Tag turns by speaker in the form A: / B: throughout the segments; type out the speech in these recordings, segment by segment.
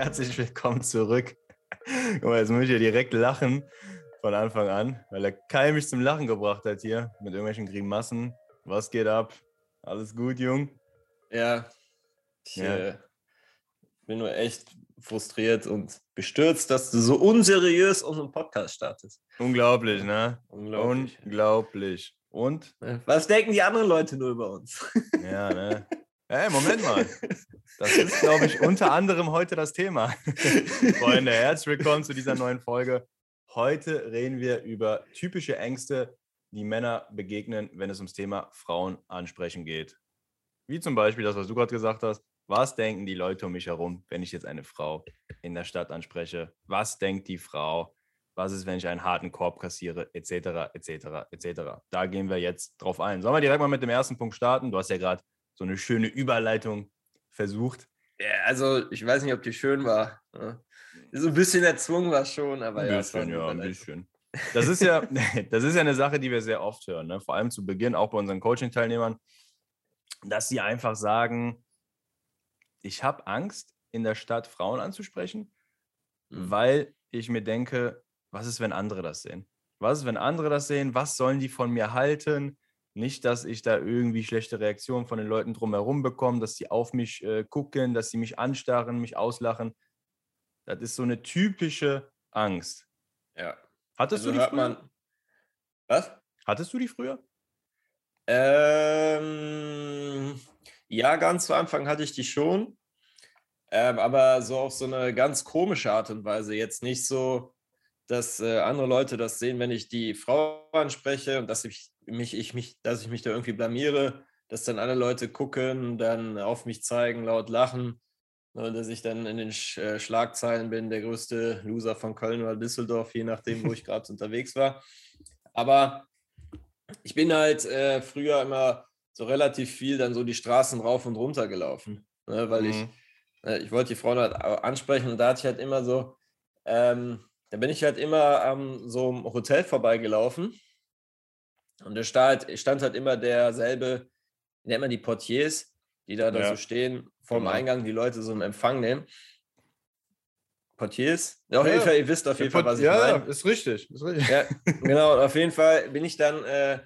A: Herzlich willkommen zurück. Guck mal, jetzt muss ich ja direkt lachen von Anfang an, weil der Kai mich zum Lachen gebracht hat hier mit irgendwelchen Grimassen. Was geht ab? Alles gut, Jung?
B: Ja, ich ja. Äh, bin nur echt frustriert und bestürzt, dass du so unseriös unseren Podcast startest.
A: Unglaublich, ne? Unglaublich. Unglaublich. Und?
B: Was denken die anderen Leute nur über uns?
A: Ja, ne? Hey, Moment mal. Das ist, glaube ich, unter anderem heute das Thema. Freunde, herzlich willkommen zu dieser neuen Folge. Heute reden wir über typische Ängste, die Männer begegnen, wenn es ums Thema Frauen ansprechen geht. Wie zum Beispiel das, was du gerade gesagt hast. Was denken die Leute um mich herum, wenn ich jetzt eine Frau in der Stadt anspreche? Was denkt die Frau? Was ist, wenn ich einen harten Korb kassiere? Etc., etc., etc. Da gehen wir jetzt drauf ein. Sollen wir direkt mal mit dem ersten Punkt starten? Du hast ja gerade so eine schöne Überleitung versucht.
B: Ja, also ich weiß nicht, ob die schön war. Ne? So ein bisschen erzwungen war schon, aber
A: ein
B: ja.
A: Bisschen, ja, ein bisschen. Das ist ja, das ist ja eine Sache, die wir sehr oft hören, ne? vor allem zu Beginn, auch bei unseren Coaching-Teilnehmern, dass sie einfach sagen, ich habe Angst, in der Stadt Frauen anzusprechen, mhm. weil ich mir denke, was ist, wenn andere das sehen? Was ist, wenn andere das sehen? Was sollen die von mir halten? Nicht, dass ich da irgendwie schlechte Reaktionen von den Leuten drumherum bekomme, dass sie auf mich äh, gucken, dass sie mich anstarren, mich auslachen. Das ist so eine typische Angst.
B: Ja.
A: Hattest also du die früher? Man...
B: Was?
A: Hattest du die früher?
B: Ähm, ja, ganz zu Anfang hatte ich die schon. Ähm, aber so auf so eine ganz komische Art und Weise. Jetzt nicht so, dass äh, andere Leute das sehen, wenn ich die Frau anspreche und dass ich mich, ich mich, dass ich mich da irgendwie blamiere, dass dann alle Leute gucken, dann auf mich zeigen, laut lachen ne, dass ich dann in den Sch äh, Schlagzeilen bin, der größte Loser von Köln oder Düsseldorf, je nachdem, wo ich gerade unterwegs war. Aber ich bin halt äh, früher immer so relativ viel dann so die Straßen rauf und runter gelaufen, ne, weil mhm. ich, äh, ich wollte die Frauen halt ansprechen und da hatte ich halt immer so, ähm, da bin ich halt immer am so einem Hotel vorbeigelaufen und da stand, stand halt immer derselbe, nennt man die Portiers, die da, da so stehen, vorm genau. Eingang, die Leute so im Empfang nehmen. Portiers?
A: Ja, auf ja. jeden Fall, ihr wisst auf jeden Fall, was ich ja, meine. Ja, ist richtig. Ist richtig.
B: Ja, genau, und auf jeden Fall bin ich dann, äh,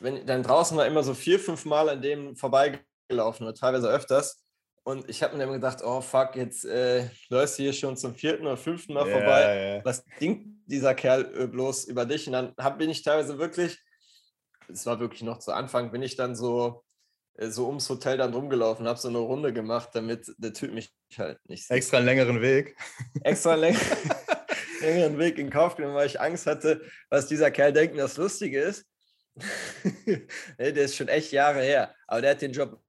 B: wenn dann draußen war immer so vier, fünf Mal an dem vorbeigelaufen oder teilweise öfters. Und ich habe mir dann gedacht, oh fuck, jetzt äh, läufst du hier schon zum vierten oder fünften Mal ja, vorbei. Ja. Was denkt dieser Kerl äh, bloß über dich? Und dann hab, bin ich teilweise wirklich es war wirklich noch zu Anfang, bin ich dann so, äh, so ums Hotel dann rumgelaufen, habe so eine Runde gemacht, damit der Typ mich halt nicht
A: sieht. Extra einen längeren Weg.
B: Extra läng längeren Weg in Kauf genommen, weil ich Angst hatte, was dieser Kerl denkt, das Lustige ist. der ist schon echt Jahre her, aber der hat den Job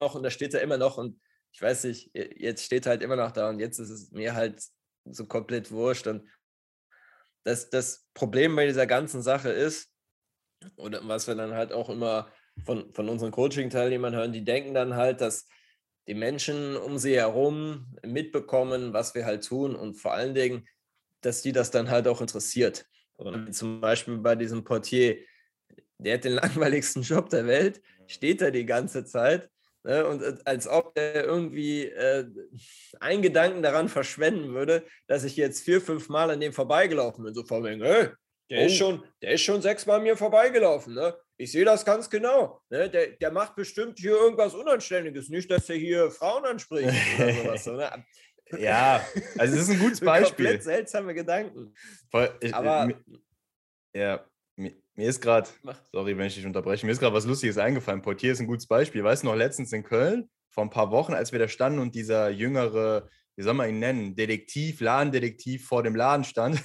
B: noch und da steht er immer noch und ich weiß nicht, jetzt steht er halt immer noch da und jetzt ist es mir halt so komplett wurscht und das, das Problem bei dieser ganzen Sache ist, oder was wir dann halt auch immer von, von unseren Coaching-Teilnehmern hören, die denken dann halt, dass die Menschen um sie herum mitbekommen, was wir halt tun und vor allen Dingen, dass die das dann halt auch interessiert. Und zum Beispiel bei diesem Portier, der hat den langweiligsten Job der Welt, steht da die ganze Zeit ne, und äh, als ob er irgendwie äh, einen Gedanken daran verschwenden würde, dass ich jetzt vier, fünf Mal an dem vorbeigelaufen bin, so von wegen, hey, der, oh. ist schon, der ist schon sechsmal mir vorbeigelaufen. Ne? Ich sehe das ganz genau. Ne? Der, der macht bestimmt hier irgendwas Unanständiges. Nicht, dass er hier Frauen anspricht oder sowas. So, ne?
A: Ja, also es ist ein gutes Beispiel.
B: Komplett seltsame Gedanken.
A: Voll, ich, Aber mir, ja, mir, mir ist gerade, sorry, wenn ich dich unterbreche, mir ist gerade was Lustiges eingefallen. Portier ist ein gutes Beispiel. Weißt du noch, letztens in Köln, vor ein paar Wochen, als wir da standen und dieser jüngere, wie soll man ihn nennen, Detektiv, Ladendetektiv vor dem Laden stand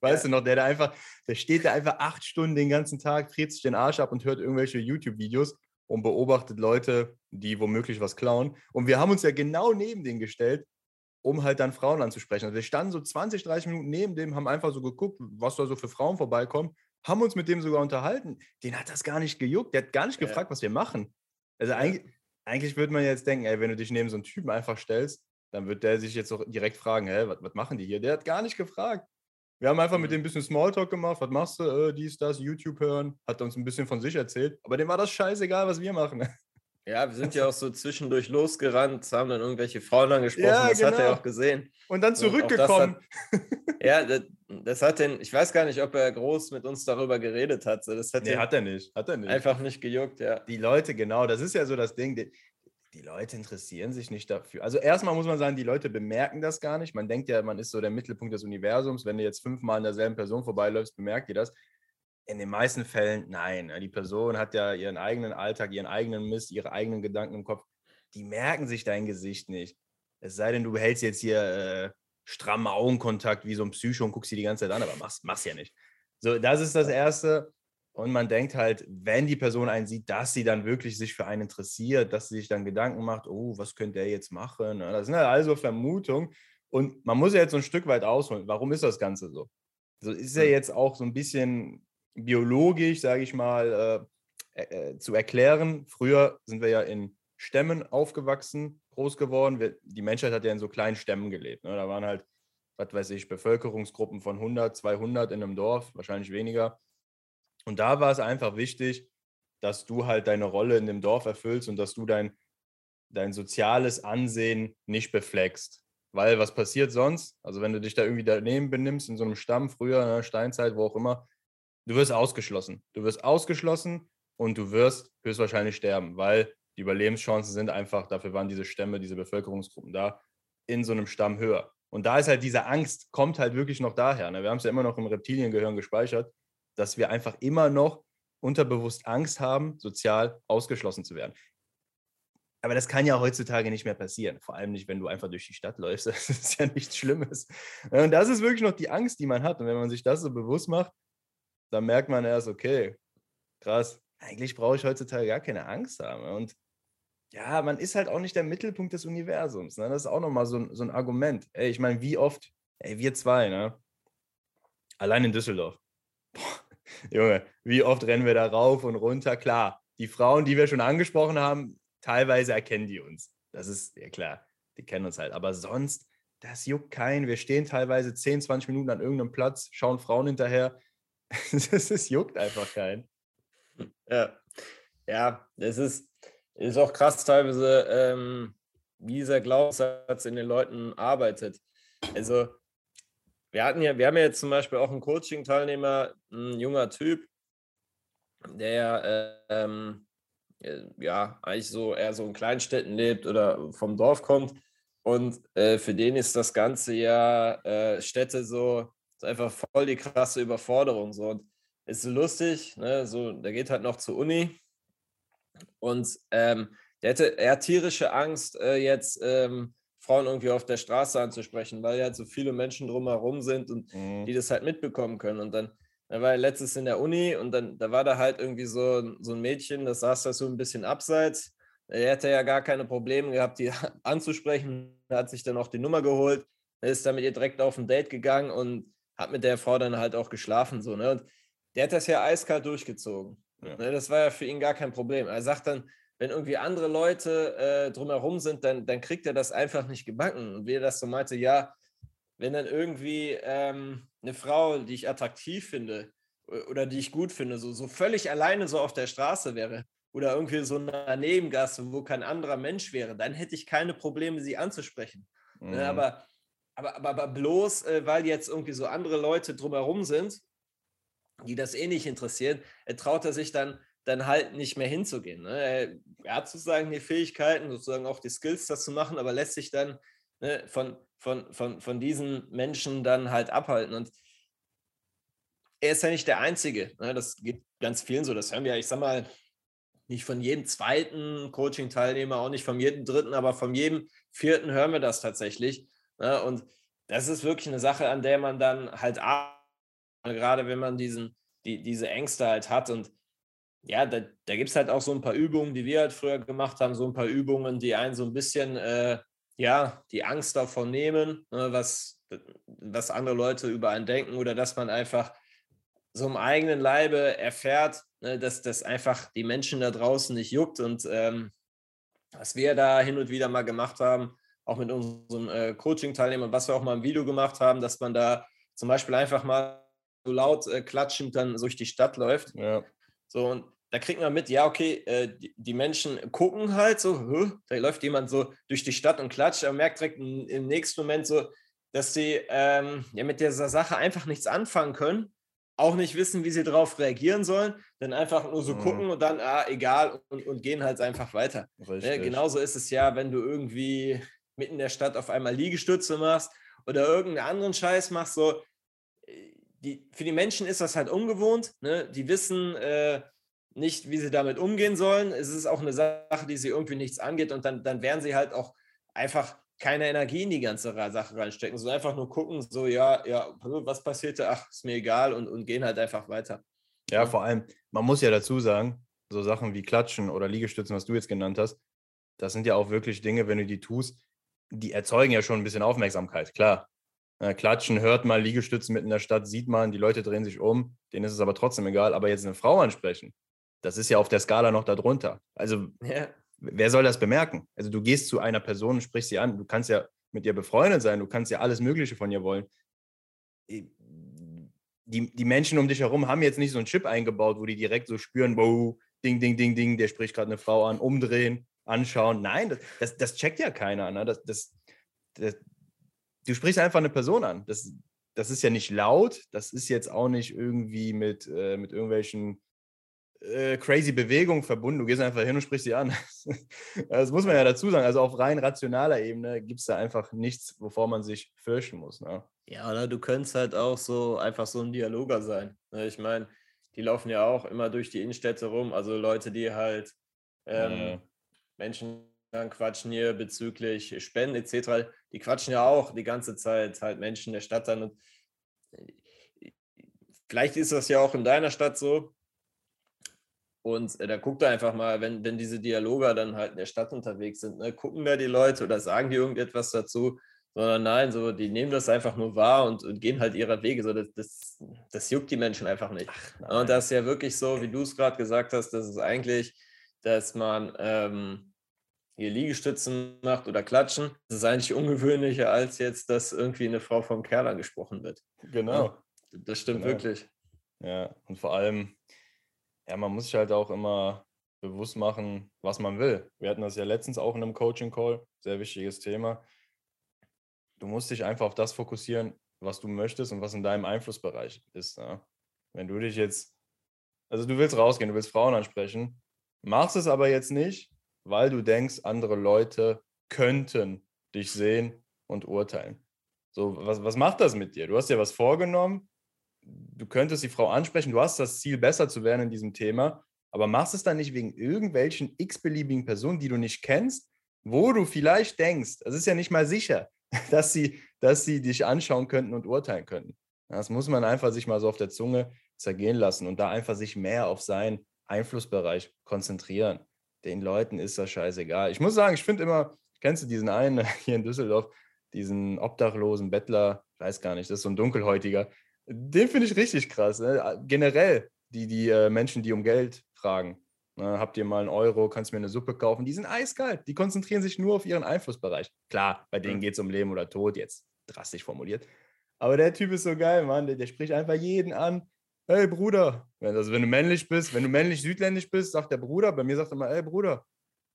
A: Weißt du noch, der da einfach, der steht da einfach acht Stunden den ganzen Tag, dreht sich den Arsch ab und hört irgendwelche YouTube-Videos und beobachtet Leute, die womöglich was klauen. Und wir haben uns ja genau neben den gestellt, um halt dann Frauen anzusprechen. Also wir standen so 20, 30 Minuten neben dem, haben einfach so geguckt, was da so für Frauen vorbeikommen, haben uns mit dem sogar unterhalten. Den hat das gar nicht gejuckt, der hat gar nicht ja. gefragt, was wir machen. Also eigentlich, eigentlich würde man jetzt denken, ey, wenn du dich neben so einen Typen einfach stellst, dann wird der sich jetzt auch direkt fragen, hä, was, was machen die hier? Der hat gar nicht gefragt. Wir haben einfach mit dem ein bisschen Smalltalk gemacht. Was machst du? Äh, dies, das, YouTube hören. Hat uns ein bisschen von sich erzählt. Aber dem war das scheißegal, was wir machen.
B: Ja, wir sind ja auch so zwischendurch losgerannt, haben dann irgendwelche Frauen angesprochen, ja, das genau. hat er genau. auch gesehen.
A: Und dann zurückgekommen.
B: Und hat, ja, das, das, hat den, ich weiß gar nicht, ob er groß mit uns darüber geredet hat. Das
A: hat nee, hat er nicht. Hat er nicht.
B: Einfach nicht gejuckt, ja.
A: Die Leute, genau, das ist ja so das Ding. Die, Leute interessieren sich nicht dafür. Also erstmal muss man sagen, die Leute bemerken das gar nicht. Man denkt ja, man ist so der Mittelpunkt des Universums. Wenn du jetzt fünfmal an derselben Person vorbeiläufst, bemerkt ihr das. In den meisten Fällen nein. Die Person hat ja ihren eigenen Alltag, ihren eigenen Mist, ihre eigenen Gedanken im Kopf. Die merken sich dein Gesicht nicht. Es sei denn, du behältst jetzt hier äh, strammen Augenkontakt wie so ein Psycho und guckst sie die ganze Zeit an, aber machst, machst ja nicht. So, das ist das Erste. Und man denkt halt, wenn die Person einen sieht, dass sie dann wirklich sich für einen interessiert, dass sie sich dann Gedanken macht, oh, was könnte er jetzt machen? Ne? Das sind halt also Vermutungen. Und man muss ja jetzt so ein Stück weit ausholen. Warum ist das Ganze so? So ist ja hm. jetzt auch so ein bisschen biologisch, sage ich mal, äh, äh, zu erklären. Früher sind wir ja in Stämmen aufgewachsen, groß geworden. Wir, die Menschheit hat ja in so kleinen Stämmen gelebt. Ne? Da waren halt, was weiß ich, Bevölkerungsgruppen von 100, 200 in einem Dorf, wahrscheinlich weniger. Und da war es einfach wichtig, dass du halt deine Rolle in dem Dorf erfüllst und dass du dein, dein soziales Ansehen nicht befleckst. Weil was passiert sonst? Also wenn du dich da irgendwie daneben benimmst, in so einem Stamm, früher, ne, Steinzeit, wo auch immer, du wirst ausgeschlossen. Du wirst ausgeschlossen und du wirst höchstwahrscheinlich sterben, weil die Überlebenschancen sind einfach, dafür waren diese Stämme, diese Bevölkerungsgruppen da, in so einem Stamm höher. Und da ist halt diese Angst, kommt halt wirklich noch daher. Ne? Wir haben es ja immer noch im Reptiliengehirn gespeichert, dass wir einfach immer noch unterbewusst Angst haben, sozial ausgeschlossen zu werden. Aber das kann ja heutzutage nicht mehr passieren. Vor allem nicht, wenn du einfach durch die Stadt läufst. Das ist ja nichts Schlimmes. Und das ist wirklich noch die Angst, die man hat. Und wenn man sich das so bewusst macht, dann merkt man erst, okay, krass, eigentlich brauche ich heutzutage gar keine Angst haben. Und ja, man ist halt auch nicht der Mittelpunkt des Universums. Ne? Das ist auch nochmal so, ein, so ein Argument. Ey, ich meine, wie oft, ey, wir zwei, ne? Allein in Düsseldorf. Boah, Junge, wie oft rennen wir da rauf und runter? Klar, die Frauen, die wir schon angesprochen haben, teilweise erkennen die uns. Das ist ja klar, die kennen uns halt. Aber sonst, das juckt keinen. Wir stehen teilweise 10, 20 Minuten an irgendeinem Platz, schauen Frauen hinterher. das ist, juckt einfach keinen.
B: Ja, ja, es ist, ist auch krass teilweise, ähm, wie dieser Glaubenssatz in den Leuten arbeitet. Also, wir hatten ja, wir haben ja jetzt zum Beispiel auch einen Coaching-Teilnehmer, ein junger Typ, der ähm, äh, ja eigentlich so eher so in Kleinstädten lebt oder vom Dorf kommt. Und äh, für den ist das Ganze ja äh, Städte so einfach voll die krasse Überforderung. So. Und ist lustig, ne? so, der geht halt noch zur Uni und ähm, der hätte eher tierische Angst, äh, jetzt ähm, Frauen irgendwie auf der Straße anzusprechen, weil ja halt so viele Menschen drumherum sind und mhm. die das halt mitbekommen können. Und dann, er war letztes in der Uni und dann, da war da halt irgendwie so, so ein Mädchen, das saß da so ein bisschen abseits. Er hätte ja gar keine Probleme gehabt, die anzusprechen. Er hat sich dann auch die Nummer geholt, er ist dann mit ihr direkt auf ein Date gegangen und hat mit der Frau dann halt auch geschlafen. So, ne? Und der hat das ja eiskalt durchgezogen. Ja. Ne, das war ja für ihn gar kein Problem. Er sagt dann, wenn irgendwie andere Leute äh, drumherum sind, dann, dann kriegt er das einfach nicht gebacken. Und wie er das so meinte, ja, wenn dann irgendwie ähm, eine Frau, die ich attraktiv finde oder die ich gut finde, so, so völlig alleine so auf der Straße wäre oder irgendwie so eine Nebengasse, wo kein anderer Mensch wäre, dann hätte ich keine Probleme, sie anzusprechen. Ne, mhm. Ne, aber, aber, aber, aber bloß, äh, weil jetzt irgendwie so andere Leute drumherum sind, die das eh nicht interessieren, traut er sich dann, dann halt nicht mehr hinzugehen. Ne? Er hat sozusagen die Fähigkeiten, sozusagen auch die Skills, das zu machen, aber lässt sich dann ne, von, von, von, von diesen Menschen dann halt abhalten. Und er ist ja nicht der Einzige. Ne? Das geht ganz vielen so. Das hören wir, ich sag mal, nicht von jedem zweiten Coaching-Teilnehmer, auch nicht von jedem dritten, aber von jedem vierten hören wir das tatsächlich. Ne? Und das ist wirklich eine Sache, an der man dann halt arbeitet gerade wenn man diesen, die, diese Ängste halt hat. Und ja, da, da gibt es halt auch so ein paar Übungen, die wir halt früher gemacht haben, so ein paar Übungen, die einen so ein bisschen, äh, ja, die Angst davon nehmen, ne, was, was andere Leute über einen denken oder dass man einfach so im eigenen Leibe erfährt, ne, dass das einfach die Menschen da draußen nicht juckt. Und ähm, was wir da hin und wieder mal gemacht haben, auch mit unseren äh, Coaching-Teilnehmern, was wir auch mal im Video gemacht haben, dass man da zum Beispiel einfach mal so laut äh, klatschend dann durch die Stadt läuft. Ja. So, und da kriegt man mit, ja, okay, äh, die, die, Menschen gucken halt so, da läuft jemand so durch die Stadt und klatscht, aber merkt direkt im, im nächsten Moment so, dass sie ähm, ja mit dieser Sache einfach nichts anfangen können, auch nicht wissen, wie sie darauf reagieren sollen, dann einfach nur so mhm. gucken und dann, ah, egal, und, und gehen halt einfach weiter. Ja, genauso ist es ja, wenn du irgendwie mitten in der Stadt auf einmal Liegestütze machst oder irgendeinen anderen Scheiß machst, so, die, für die Menschen ist das halt ungewohnt, ne? die wissen, äh, nicht, wie sie damit umgehen sollen. Es ist auch eine Sache, die sie irgendwie nichts angeht und dann, dann werden sie halt auch einfach keine Energie in die ganze Sache reinstecken, sondern einfach nur gucken, so, ja, ja, was passierte, ach, ist mir egal und, und gehen halt einfach weiter.
A: Ja, vor allem, man muss ja dazu sagen, so Sachen wie Klatschen oder Liegestützen, was du jetzt genannt hast, das sind ja auch wirklich Dinge, wenn du die tust, die erzeugen ja schon ein bisschen Aufmerksamkeit, klar. Klatschen hört mal, Liegestützen mitten in der Stadt sieht man, die Leute drehen sich um, denen ist es aber trotzdem egal. Aber jetzt eine Frau ansprechen, das ist ja auf der Skala noch darunter. Also, ja. wer soll das bemerken? Also, du gehst zu einer Person und sprichst sie an. Du kannst ja mit ihr befreundet sein, du kannst ja alles Mögliche von ihr wollen. Die, die Menschen um dich herum haben jetzt nicht so einen Chip eingebaut, wo die direkt so spüren, wow, ding, ding, ding, ding, der spricht gerade eine Frau an, umdrehen, anschauen. Nein, das, das, das checkt ja keiner. Ne? Das, das, das, du sprichst einfach eine Person an. Das, das ist ja nicht laut, das ist jetzt auch nicht irgendwie mit, äh, mit irgendwelchen äh, crazy Bewegung verbunden. Du gehst einfach hin und sprichst sie an. das muss man ja dazu sagen. Also auf rein rationaler Ebene gibt es da einfach nichts, wovor man sich fürchten muss. Ne?
B: Ja, oder du könntest halt auch so einfach so ein Dialoger sein. Ne? Ich meine, die laufen ja auch immer durch die Innenstädte rum. Also Leute, die halt ähm, ja. Menschen dann quatschen hier bezüglich Spenden etc. Die quatschen ja auch die ganze Zeit halt Menschen der Stadt dann. Und äh, vielleicht ist das ja auch in deiner Stadt so, und äh, da guckt er einfach mal, wenn, wenn diese Dialoger dann halt in der Stadt unterwegs sind, ne, gucken da die Leute oder sagen die irgendetwas dazu, sondern nein, so, die nehmen das einfach nur wahr und, und gehen halt ihrer Wege. So, das, das, das juckt die Menschen einfach nicht. Ach, und das ist ja wirklich so, wie du es gerade gesagt hast, das ist eigentlich, dass man ähm, hier Liegestützen macht oder Klatschen. Das ist eigentlich ungewöhnlicher, als jetzt, dass irgendwie eine Frau vom Kerl angesprochen wird.
A: Genau. Ja,
B: das stimmt genau. wirklich.
A: Ja, und vor allem, ja, man muss sich halt auch immer bewusst machen, was man will. Wir hatten das ja letztens auch in einem Coaching-Call, sehr wichtiges Thema. Du musst dich einfach auf das fokussieren, was du möchtest und was in deinem Einflussbereich ist. Ja? Wenn du dich jetzt, also du willst rausgehen, du willst Frauen ansprechen, machst es aber jetzt nicht, weil du denkst, andere Leute könnten dich sehen und urteilen. So, was, was macht das mit dir? Du hast dir was vorgenommen, du könntest die Frau ansprechen, du hast das Ziel, besser zu werden in diesem Thema, aber machst es dann nicht wegen irgendwelchen x-beliebigen Personen, die du nicht kennst, wo du vielleicht denkst, es ist ja nicht mal sicher, dass sie, dass sie dich anschauen könnten und urteilen könnten. Das muss man einfach sich mal so auf der Zunge zergehen lassen und da einfach sich mehr auf seinen Einflussbereich konzentrieren. Den Leuten ist das scheißegal. Ich muss sagen, ich finde immer, kennst du diesen einen hier in Düsseldorf, diesen obdachlosen Bettler, weiß gar nicht, das ist so ein dunkelhäutiger, den finde ich richtig krass. Ne? Generell die, die äh, Menschen, die um Geld fragen. Ne? Habt ihr mal einen Euro, kannst du mir eine Suppe kaufen? Die sind eiskalt. Die konzentrieren sich nur auf ihren Einflussbereich. Klar, bei denen geht es um Leben oder Tod, jetzt drastisch formuliert. Aber der Typ ist so geil, Mann. Der, der spricht einfach jeden an. Hey Bruder, also wenn du männlich bist, wenn du männlich südländisch bist, sagt der Bruder, bei mir sagt er mal, hey Bruder,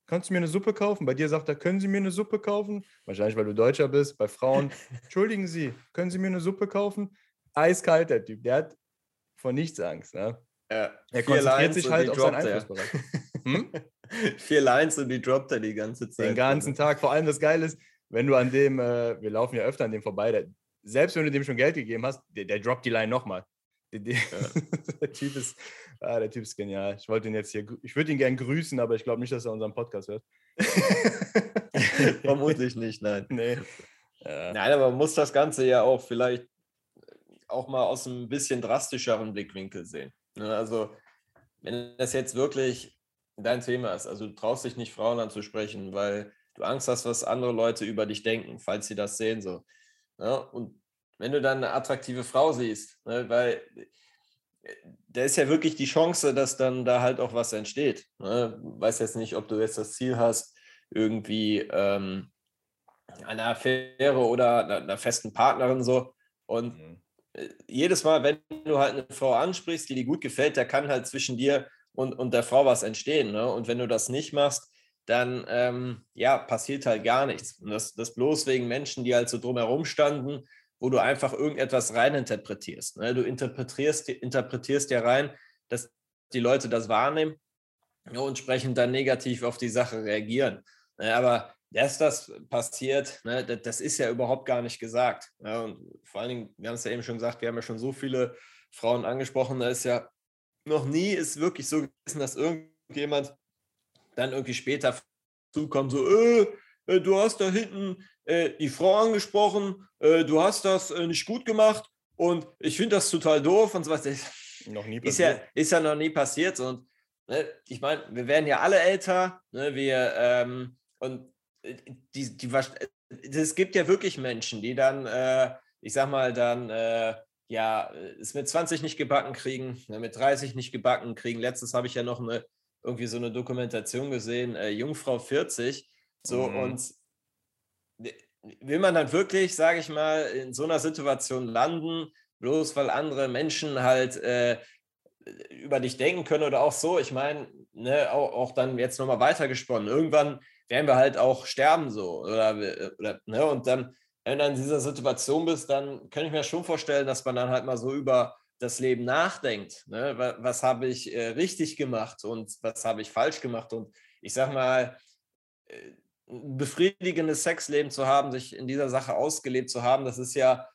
A: kannst du mir eine Suppe kaufen? Bei dir sagt er, können Sie mir eine Suppe kaufen? Wahrscheinlich, weil du Deutscher bist. Bei Frauen, entschuldigen Sie, können Sie mir eine Suppe kaufen? eiskalt, der Typ. Der hat vor nichts Angst. Ne? Ja, er konzentriert sich halt auf seinen Einflussbereich.
B: Hm? Vier Lines und die droppt er die ganze Zeit.
A: Den ganzen Tag. Vor allem das Geile ist, wenn du an dem, äh, wir laufen ja öfter an dem vorbei, der, selbst wenn du dem schon Geld gegeben hast, der, der droppt die Line nochmal. Ja. der, typ ist, ah, der Typ ist genial. Ich wollte ihn jetzt hier, ich würde ihn gern grüßen, aber ich glaube nicht, dass er unseren Podcast hört.
B: Vermutlich nicht, nein. Nee. Ja. Nein, aber man muss das Ganze ja auch vielleicht auch mal aus einem bisschen drastischeren Blickwinkel sehen. Ne? Also, wenn das jetzt wirklich dein Thema ist, also du traust dich nicht, Frauen anzusprechen, weil du Angst hast, was andere Leute über dich denken, falls sie das sehen. So. Ne? Und wenn du dann eine attraktive Frau siehst, ne, weil äh, da ist ja wirklich die Chance, dass dann da halt auch was entsteht. Ne? Weiß jetzt nicht, ob du jetzt das Ziel hast, irgendwie ähm, eine Affäre oder einer, einer festen Partnerin so. Und mhm jedes Mal, wenn du halt eine Frau ansprichst, die dir gut gefällt, da kann halt zwischen dir und, und der Frau was entstehen. Ne? Und wenn du das nicht machst, dann ähm, ja, passiert halt gar nichts. Und das, das bloß wegen Menschen, die halt so drumherum standen, wo du einfach irgendetwas reininterpretierst. Ne? Du interpretierst, interpretierst ja rein, dass die Leute das wahrnehmen und entsprechend dann negativ auf die Sache reagieren. Ne? Aber dass das passiert, ne, das, ist ja überhaupt gar nicht gesagt. Und vor allen Dingen, wir haben es ja eben schon gesagt, wir haben ja schon so viele Frauen angesprochen, da ist ja noch nie ist wirklich so gewesen, dass irgendjemand dann irgendwie später zukommt, so, äh, äh, du hast da hinten äh, die Frau angesprochen, äh, du hast das äh, nicht gut gemacht und ich finde das total doof und so was. noch nie passiert. Ist ja, ist ja noch nie passiert und ne, ich meine, wir werden ja alle älter, ne, wir, ähm, und äh, die, die, es gibt ja wirklich Menschen, die dann, ich sag mal, dann ja, es mit 20 nicht gebacken kriegen, ne, mit 30 nicht gebacken kriegen. Letztens habe ich ja noch eine irgendwie so eine Dokumentation gesehen, äh, Jungfrau 40. So mhm. und will man dann wirklich, sage ich mal, in so einer Situation landen, bloß weil andere Menschen halt äh, über dich denken können oder auch so. Ich meine, ne, auch, auch, dann jetzt nochmal weitergesponnen. Irgendwann werden wir halt auch sterben so. Oder, oder ne, und dann, wenn du dann in dieser Situation bist, dann kann ich mir schon vorstellen, dass man dann halt mal so über das Leben nachdenkt. Ne? Was, was habe ich äh, richtig gemacht und was habe ich falsch gemacht? Und ich sag mal, äh, befriedigendes Sexleben zu haben, sich in dieser Sache ausgelebt zu haben, das ist ja,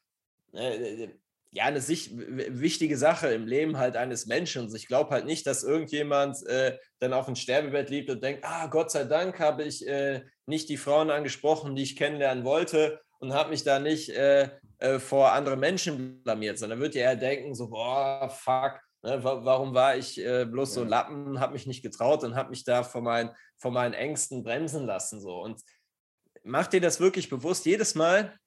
B: äh, ja eine sich, wichtige Sache im Leben halt eines Menschen. Ich glaube halt nicht, dass irgendjemand äh, dann auf ein Sterbebett liegt und denkt, ah, Gott sei Dank habe ich äh, nicht die Frauen angesprochen, die ich kennenlernen wollte und habe mich da nicht äh, äh, vor andere Menschen blamiert, sondern wird ja eher denken, so, boah, fuck, ne, warum war ich äh, bloß so Lappen, habe mich nicht getraut und habe mich da vor, mein, vor meinen Ängsten bremsen lassen. So. Und mach dir das wirklich bewusst, jedes Mal,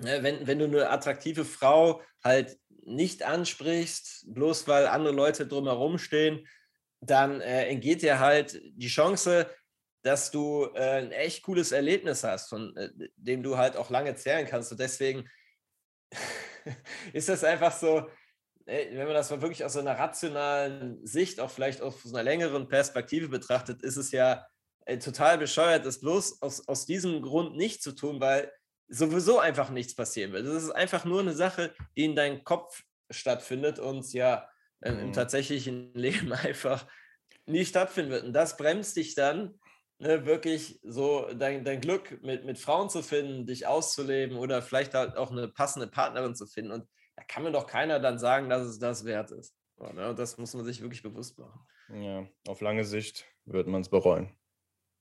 B: ne, wenn, wenn du eine attraktive Frau halt nicht ansprichst, bloß weil andere Leute drumherum stehen, dann äh, entgeht dir halt die Chance, dass du äh, ein echt cooles Erlebnis hast, von äh, dem du halt auch lange zählen kannst. Und deswegen ist das einfach so, wenn man das mal wirklich aus so einer rationalen Sicht, auch vielleicht aus einer längeren Perspektive betrachtet, ist es ja äh, total bescheuert, das bloß aus, aus diesem Grund nicht zu tun, weil sowieso einfach nichts passieren wird. Das ist einfach nur eine Sache, die in deinem Kopf stattfindet und ja äh, mhm. im tatsächlichen Leben einfach nie stattfinden wird. Und das bremst dich dann ne, wirklich so dein, dein Glück mit, mit Frauen zu finden, dich auszuleben oder vielleicht halt auch eine passende Partnerin zu finden. Und da kann mir doch keiner dann sagen, dass es das wert ist. Ne? Und das muss man sich wirklich bewusst machen.
A: Ja, auf lange Sicht wird man es bereuen.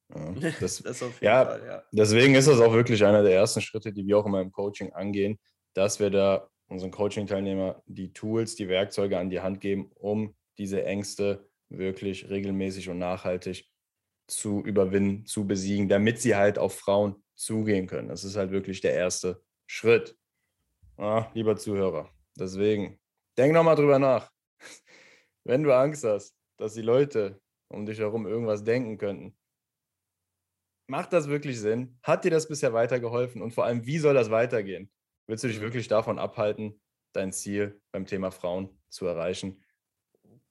A: Ja, das,
B: das
A: ja, Fall, ja, deswegen ist das auch wirklich einer der ersten Schritte, die wir auch in meinem Coaching angehen, dass wir da unseren Coaching-Teilnehmer die Tools, die Werkzeuge an die Hand geben, um diese Ängste wirklich regelmäßig und nachhaltig zu überwinden, zu besiegen, damit sie halt auf Frauen zugehen können. Das ist halt wirklich der erste Schritt. Ah, lieber Zuhörer, deswegen denk nochmal drüber nach. Wenn du Angst hast, dass die Leute um dich herum irgendwas denken könnten, macht das wirklich Sinn? Hat dir das bisher weitergeholfen? Und vor allem, wie soll das weitergehen? Willst du dich mhm. wirklich davon abhalten, dein Ziel beim Thema Frauen zu erreichen?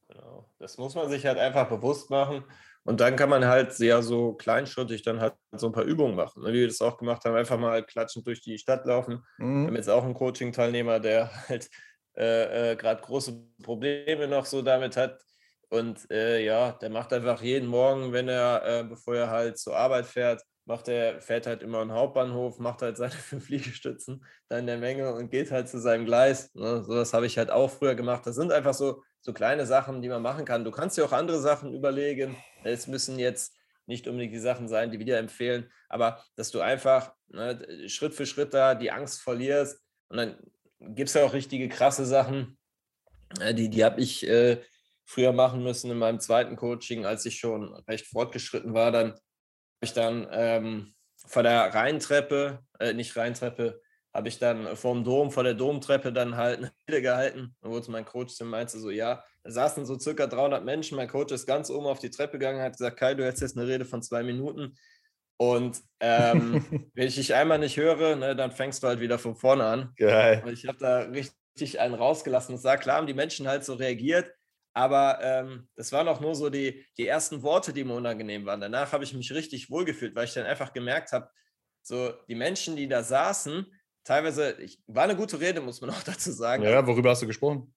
B: Genau. Das muss man sich halt einfach bewusst machen. Und dann kann man halt sehr so kleinschrittig dann halt so ein paar Übungen machen. Ne? Wie wir das auch gemacht haben, einfach mal klatschend durch die Stadt laufen. Mhm. Wir haben jetzt auch einen Coaching-Teilnehmer, der halt äh, äh, gerade große Probleme noch so damit hat. Und äh, ja, der macht einfach jeden Morgen, wenn er, äh, bevor er halt zur Arbeit fährt, macht er, fährt halt immer einen Hauptbahnhof, macht halt seine fünf Liegestützen da in der Menge und geht halt zu seinem Gleis. Ne? So das habe ich halt auch früher gemacht. Das sind einfach so so kleine Sachen, die man machen kann. Du kannst dir auch andere Sachen überlegen. Es müssen jetzt nicht unbedingt die Sachen sein, die wir empfehlen, aber dass du einfach ne, Schritt für Schritt da die Angst verlierst. Und dann gibt es ja auch richtige krasse Sachen, äh, die, die habe ich äh, früher machen müssen in meinem zweiten Coaching, als ich schon recht fortgeschritten war. Dann ich dann ähm, von der Rheintreppe, äh, nicht Rheintreppe, habe ich dann vom Dom, vor der Domtreppe dann halt eine Rede gehalten. Dann wurde mein Coach und meinte so, ja, da saßen so circa 300 Menschen. Mein Coach ist ganz oben auf die Treppe gegangen, hat gesagt, Kai, du hältst jetzt eine Rede von zwei Minuten. Und ähm, wenn ich dich einmal nicht höre, ne, dann fängst du halt wieder von vorne an.
A: Geil.
B: Und ich habe da richtig einen rausgelassen. Und sah, klar haben die Menschen halt so reagiert, Aber ähm, das waren auch nur so die, die ersten Worte, die mir unangenehm waren. Danach habe ich mich richtig wohlgefühlt, weil ich dann einfach gemerkt habe, so die Menschen, die da saßen, teilweise, ich, war eine gute Rede, muss man auch dazu sagen.
A: Ja, worüber hast du gesprochen?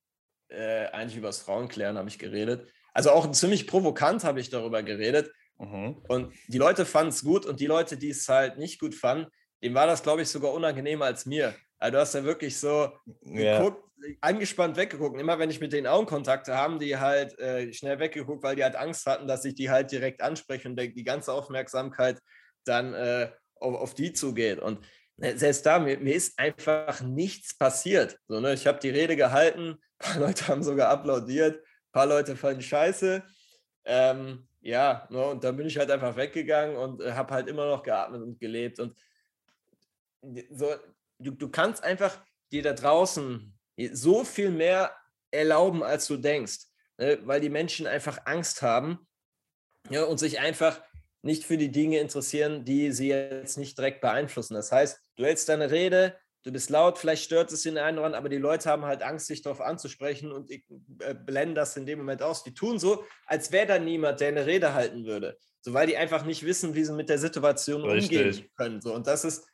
B: Äh, eigentlich über das Frauenklären habe ich geredet. Also auch ziemlich provokant habe ich darüber geredet. Mhm. Und die Leute fanden es gut und die Leute, die es halt nicht gut fanden, dem war das, glaube ich, sogar unangenehmer als mir. Also du hast ja wirklich so ja. geguckt, angespannt weggeguckt. Und immer wenn ich mit den Augenkontakte haben, die halt äh, schnell weggeguckt, weil die halt Angst hatten, dass ich die halt direkt anspreche und die ganze Aufmerksamkeit dann äh, auf, auf, die zugeht. Und äh, selbst da, mir, mir, ist einfach nichts passiert. So, ne? Ich habe die Rede gehalten, ein paar Leute haben sogar applaudiert, ein paar Leute fanden scheiße. Ähm, ja, ne? und dann bin ich halt einfach weggegangen und äh, habe halt immer noch geatmet und gelebt. Und so, du, du kannst einfach dir da draußen so viel mehr erlauben, als du denkst, ne? weil die Menschen einfach Angst haben ja, und sich einfach nicht für die Dinge interessieren, die sie jetzt nicht direkt beeinflussen. Das heißt, du hältst deine Rede, du bist laut, vielleicht stört es den einen oder anderen, aber die Leute haben halt Angst, sich darauf anzusprechen und äh, blenden das in dem Moment aus. Die tun so, als wäre da niemand, der eine Rede halten würde. So, weil die einfach nicht wissen, wie sie mit der Situation Richtig. umgehen können. So, und das ist,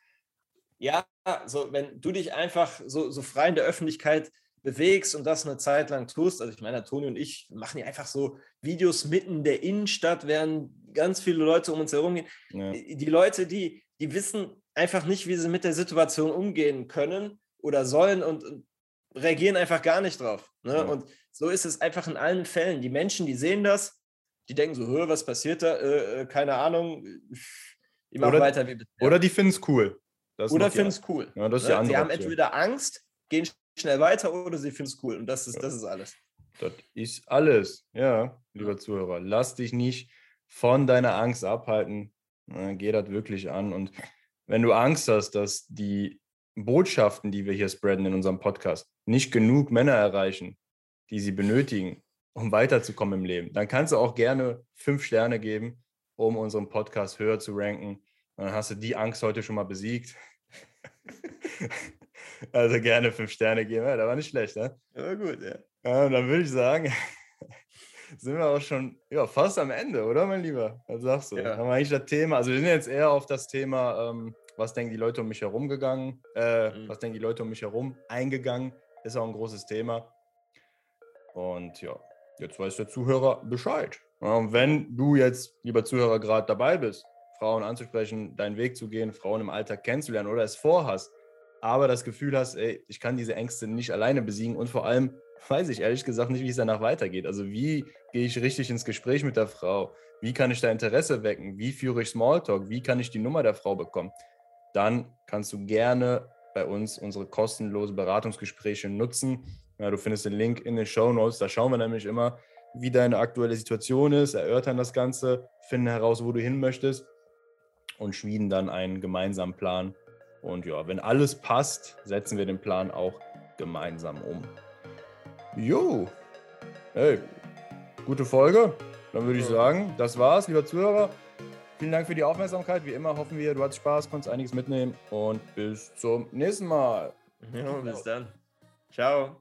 B: ja, so, wenn du dich einfach so, so frei in der Öffentlichkeit bewegst und das eine Zeit lang tust, also ich meine, Toni und ich machen ja einfach so Videos mitten in der Innenstadt, während ganz viele Leute um uns herum gehen. Ja. Die Leute, die, die wissen einfach nicht, wie sie mit der Situation umgehen können oder sollen und, und reagieren einfach gar nicht drauf. Ne? Ja. Und so ist es einfach in allen Fällen. Die Menschen, die sehen das, die denken so, was passiert da? Äh, äh keine Ahnung.
A: Ich mache weiter wie bisher. Oder die finden es cool.
B: Das oder finden es cool. Ja, das ist ja, sie haben entweder Angst, gehen schnell weiter oder sie finden es cool. Und das ist, ja. das ist alles.
A: Das ist alles. Ja, lieber Zuhörer. Lass dich nicht von deiner Angst abhalten. Geh das wirklich an. Und wenn du Angst hast, dass die Botschaften, die wir hier spreaden in unserem Podcast, nicht genug Männer erreichen, die sie benötigen, um weiterzukommen im Leben, dann kannst du auch gerne fünf Sterne geben, um unseren Podcast höher zu ranken dann hast du die Angst heute schon mal besiegt. also gerne fünf Sterne geben. Ja, da war nicht schlecht, ne?
B: Ja, gut, ja.
A: ja und dann würde ich sagen, sind wir auch schon ja, fast am Ende, oder, mein Lieber? Was sagst du? Ja. Haben wir eigentlich das Thema, also wir sind jetzt eher auf das Thema, ähm, was denken die Leute um mich herum gegangen, äh, mhm. was denken die Leute um mich herum eingegangen, ist auch ein großes Thema. Und ja, jetzt weiß der Zuhörer Bescheid. Und wenn du jetzt, lieber Zuhörer, gerade dabei bist, Frauen anzusprechen, deinen Weg zu gehen, Frauen im Alltag kennenzulernen oder es vorhast, aber das Gefühl hast, ey, ich kann diese Ängste nicht alleine besiegen und vor allem weiß ich ehrlich gesagt nicht, wie es danach weitergeht. Also wie gehe ich richtig ins Gespräch mit der Frau? Wie kann ich da Interesse wecken? Wie führe ich Smalltalk? Wie kann ich die Nummer der Frau bekommen? Dann kannst du gerne bei uns unsere kostenlosen Beratungsgespräche nutzen. Ja, du findest den Link in den Show Notes. Da schauen wir nämlich immer, wie deine aktuelle Situation ist, erörtern das Ganze, finden heraus, wo du hin möchtest und schmieden dann einen gemeinsamen Plan. Und ja, wenn alles passt, setzen wir den Plan auch gemeinsam um. Jo, hey, gute Folge. Dann würde ich sagen, das war's, lieber Zuhörer. Vielen Dank für die Aufmerksamkeit. Wie immer hoffen wir, du hattest Spaß, konntest einiges mitnehmen und bis zum nächsten Mal.
B: Ja, bis dann. Ciao.